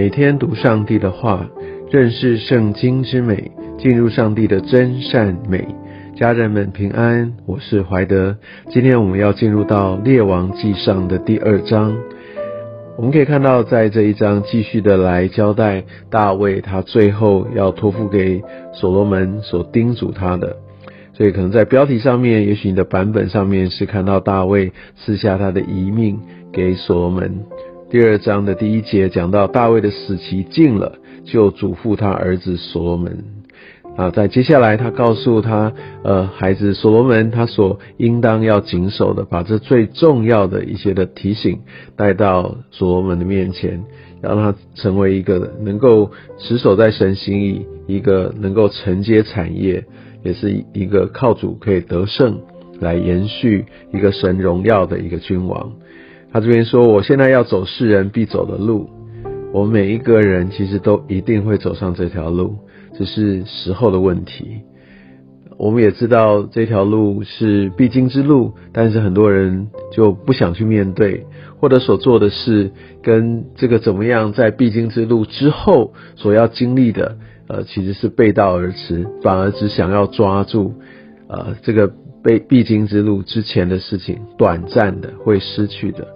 每天读上帝的话，认识圣经之美，进入上帝的真善美。家人们平安，我是怀德。今天我们要进入到列王记上的第二章。我们可以看到，在这一章继续的来交代大卫，他最后要托付给所罗门所叮嘱他的。所以可能在标题上面，也许你的版本上面是看到大卫赐下他的遗命给所罗门。第二章的第一节讲到大卫的死期近了，就嘱咐他儿子所罗门啊，在接下来他告诉他呃孩子所罗门，他所应当要谨守的，把这最重要的一些的提醒带到所罗门的面前，让他成为一个能够持守在神心意，一个能够承接产业，也是一个靠主可以得胜来延续一个神荣耀的一个君王。他这边说：“我现在要走世人必走的路，我们每一个人其实都一定会走上这条路，只是时候的问题。我们也知道这条路是必经之路，但是很多人就不想去面对，或者所做的事跟这个怎么样在必经之路之后所要经历的，呃，其实是背道而驰，反而只想要抓住，呃，这个被必经之路之前的事情，短暂的会失去的。”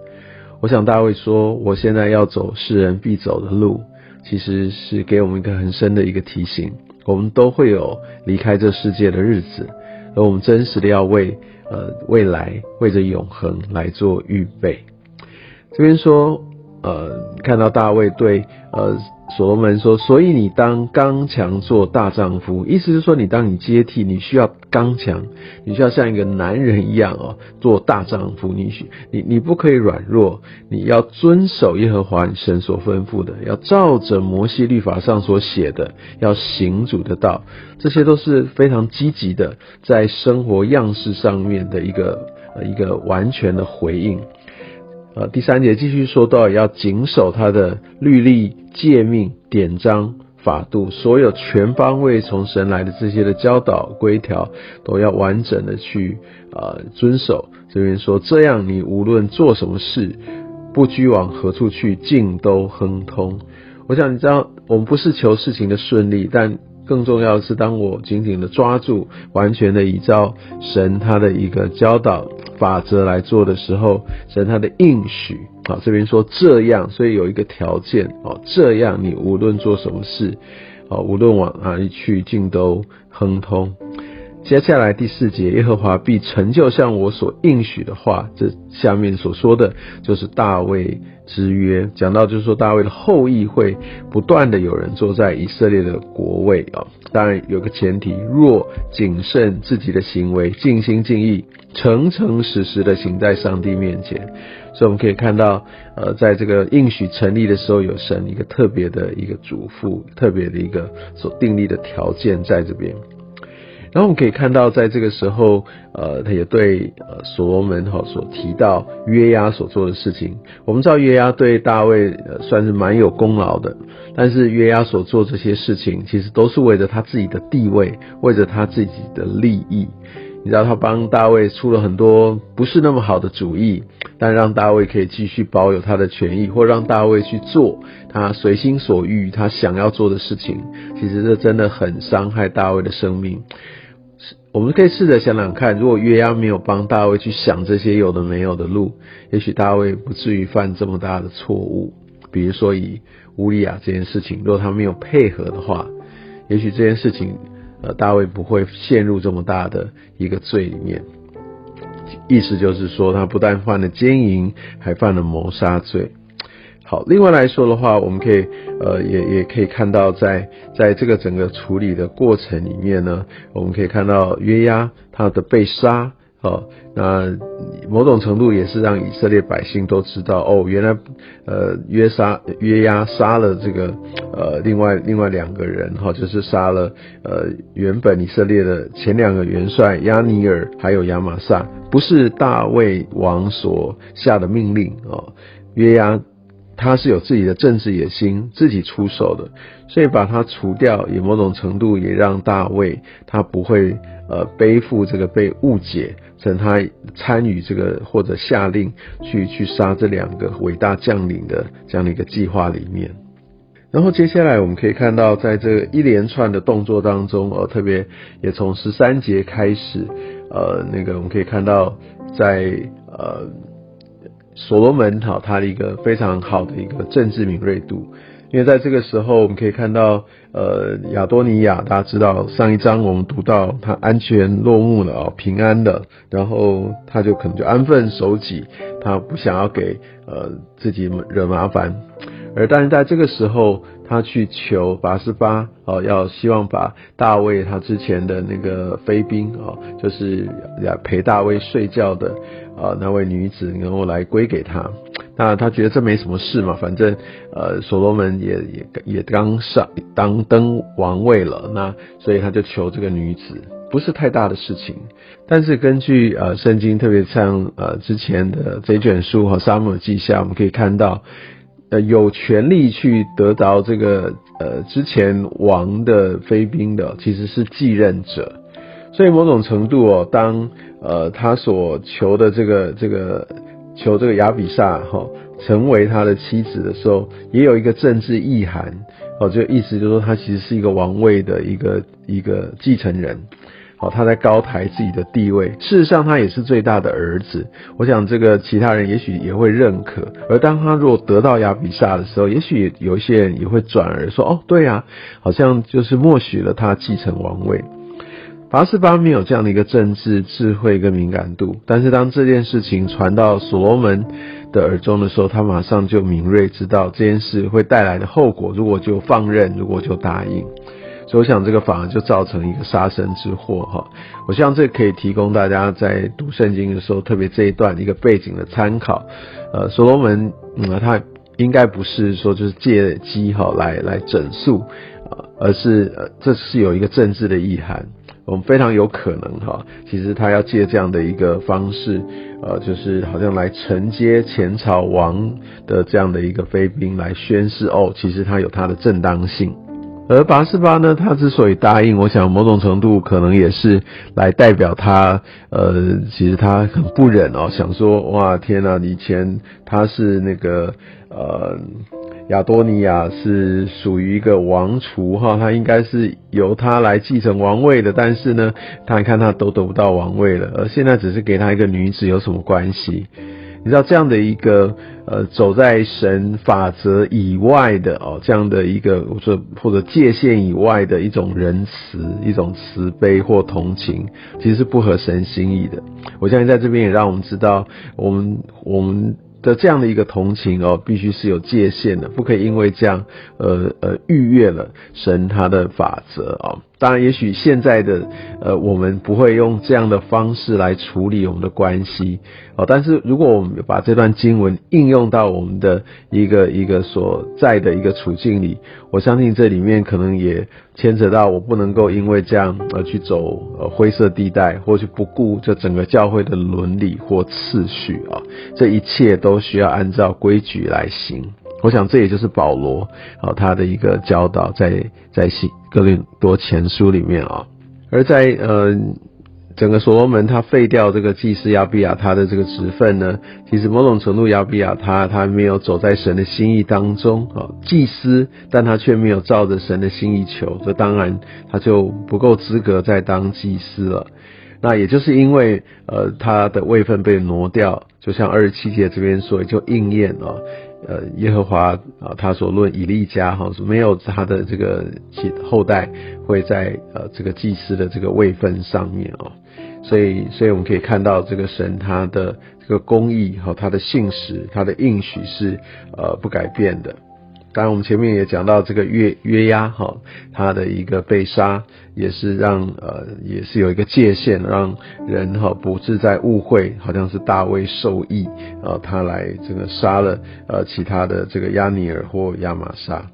我想大卫说：“我现在要走世人必走的路，其实是给我们一个很深的一个提醒。我们都会有离开这世界的日子，而我们真实的要为呃未来，为着永恒来做预备。”这边说，呃，看到大卫对呃。所罗门说：“所以你当刚强做大丈夫，意思是说，你当你接替，你需要刚强，你需要像一个男人一样哦，做大丈夫。你需你你不可以软弱，你要遵守耶和华神所吩咐的，要照着摩西律法上所写的，要行主的道。这些都是非常积极的，在生活样式上面的一个呃一个完全的回应。”呃，第三节继续说到，要谨守他的律例、诫命、典章、法度，所有全方位从神来的这些的教导规条，都要完整的去呃遵守。这边说，这样你无论做什么事，不拘往何处去，尽都亨通。我想你知道，我们不是求事情的顺利，但更重要的是，当我紧紧的抓住，完全的依照神他的一个教导。法则来做的时候，神他的应许啊，这边说这样，所以有一个条件哦，这样你无论做什么事，哦，无论往哪里去，尽都亨通。接下来第四节，耶和华必成就像我所应许的话。这下面所说的就是大卫之约，讲到就是说大卫的后裔会不断的有人坐在以色列的国位啊。当然有个前提，若谨慎自己的行为，尽心尽意，诚诚实实的行在上帝面前。所以我们可以看到，呃，在这个应许成立的时候，有神一个特别的一个嘱咐，特别的一个所订立的条件在这边。然后我们可以看到，在这个时候，呃，他也对呃所罗门哈所提到约押所做的事情。我们知道约押对大卫呃算是蛮有功劳的，但是约押所做这些事情，其实都是为着他自己的地位，为着他自己的利益。你知道他帮大卫出了很多不是那么好的主意，但让大卫可以继续保有他的权益，或让大卫去做他随心所欲、他想要做的事情。其实这真的很伤害大卫的生命。我们可以试着想想看，如果约押没有帮大卫去想这些有的没有的路，也许大卫不至于犯这么大的错误。比如说以乌利亚这件事情，如果他没有配合的话，也许这件事情，呃，大卫不会陷入这么大的一个罪里面。意思就是说，他不但犯了奸淫，还犯了谋杀罪。好，另外来说的话，我们可以呃也也可以看到，在在这个整个处理的过程里面呢，我们可以看到约押他的被杀，哦，那某种程度也是让以色列百姓都知道，哦，原来呃约杀约押杀了这个呃另外另外两个人，哈，就是杀了呃原本以色列的前两个元帅亚尼尔还有亚玛撒，不是大卫王所下的命令哦，约押。他是有自己的政治野心，自己出手的，所以把他除掉，也某种程度也让大卫他不会呃背负这个被误解成他参与这个或者下令去去杀这两个伟大将领的这样的一个计划里面。然后接下来我们可以看到，在这一连串的动作当中，呃，特别也从十三节开始，呃，那个我们可以看到，在呃所罗门哈他的一个非常好的一个政治敏锐度。因为在这个时候，我们可以看到，呃，亚多尼亚，大家知道上一章我们读到他安全落幕了哦，平安的，然后他就可能就安分守己，他不想要给呃自己惹麻烦，而但是在这个时候，他去求拔示巴哦，要希望把大卫他之前的那个妃嫔哦，就是陪大卫睡觉的啊那位女子，然后来归给他。那他觉得这没什么事嘛，反正呃，所罗门也也也刚上当登王位了，那所以他就求这个女子，不是太大的事情。但是根据呃圣经，特别像呃之前的这卷书和沙漠记下，我们可以看到，呃有权利去得到这个呃之前王的妃嫔的，其实是继任者。所以某种程度哦，当呃他所求的这个这个。求这个亚比萨哈成为他的妻子的时候，也有一个政治意涵哦，就意思就是说他其实是一个王位的一个一个继承人，好，他在高抬自己的地位。事实上，他也是最大的儿子。我想这个其他人也许也会认可。而当他如果得到亚比萨的时候，也许有一些人也会转而说：哦，对啊，好像就是默许了他继承王位。拔示巴没有这样的一个政治智慧跟敏感度，但是当这件事情传到所罗门的耳中的时候，他马上就敏锐知道这件事会带来的后果。如果就放任，如果就答应，所以我想这个反而就造成一个杀身之祸哈。我希望这可以提供大家在读圣经的时候，特别这一段一个背景的参考。呃，所罗门嗯，他应该不是说就是借机哈来来整肃，而是呃这是有一个政治的意涵。我们非常有可能哈，其实他要借这样的一个方式，呃，就是好像来承接前朝王的这样的一个妃嫔来宣誓哦，其实他有他的正当性。而八四八呢，他之所以答应，我想某种程度可能也是来代表他，呃，其实他很不忍哦，想说哇天呐，以前他是那个呃。亚多尼亚是属于一个王储哈，他应该是由他来继承王位的，但是呢，他看他都得不到王位了，而现在只是给他一个女子有什么关系？你知道这样的一个呃走在神法则以外的哦，这样的一个我说或者界限以外的一种仁慈、一种慈悲或同情，其实是不合神心意的。我相信在这边也让我们知道，我们我们。的这样的一个同情哦，必须是有界限的，不可以因为这样，呃呃，逾越了神他的法则哦。当然，也许现在的呃，我们不会用这样的方式来处理我们的关系哦。但是，如果我们把这段经文应用到我们的一个一个所在的一个处境里，我相信这里面可能也牵扯到我不能够因为这样而去走呃灰色地带，或去不顾这整个教会的伦理或次序啊。这一切都需要按照规矩来行。我想这也就是保罗啊他的一个教导，在在信哥林多前书里面啊，而在呃整个所罗门他废掉这个祭司亚比亚他的这个职分呢，其实某种程度亚比亚他他没有走在神的心意当中啊，祭司，但他却没有照着神的心意求，这当然他就不够资格再当祭司了。那也就是因为呃他的位分被挪掉，就像二十七节这边说，就应验了。呃，耶和华啊，他所论以利家哈是没有他的这个其后代会在呃这个祭司的这个位分上面哦，所以所以我们可以看到这个神他的这个公义和他的信实，他的应许是呃不改变的。当然，我们前面也讲到这个约约押哈，他的一个被杀，也是让呃，也是有一个界限，让人哈不自在误会，好像是大卫受益呃，他来这个杀了呃其他的这个亚尼尔或亚玛莎。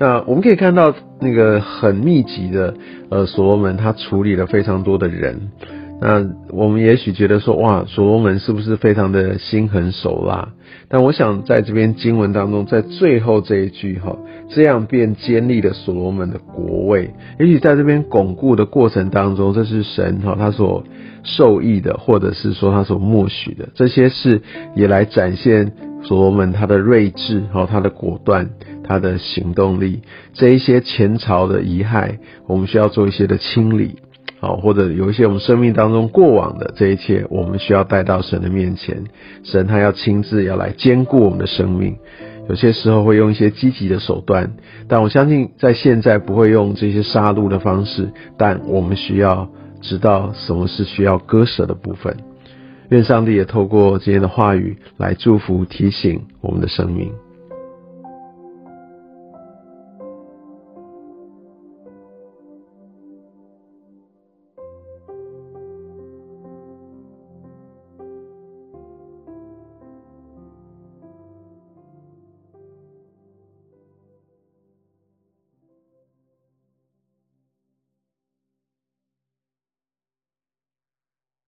那我们可以看到那个很密集的呃所罗门，他处理了非常多的人。那我们也许觉得说，哇，所罗门是不是非常的心狠手辣？但我想在这篇经文当中，在最后这一句哈，这样便建立了所罗门的国位。也许在这边巩固的过程当中，这是神哈他所受益的，或者是说他所默许的这些事，也来展现所罗门他的睿智哈，他的果断，他的行动力，这一些前朝的遗害，我们需要做一些的清理，好，或者有一些我们生命当中过往的这一切，我们需要带到神的面前，神他要亲自要来兼顾我们的生命。有些时候会用一些积极的手段，但我相信在现在不会用这些杀戮的方式。但我们需要知道什么是需要割舍的部分。愿上帝也透过今天的话语来祝福提醒我们的生命。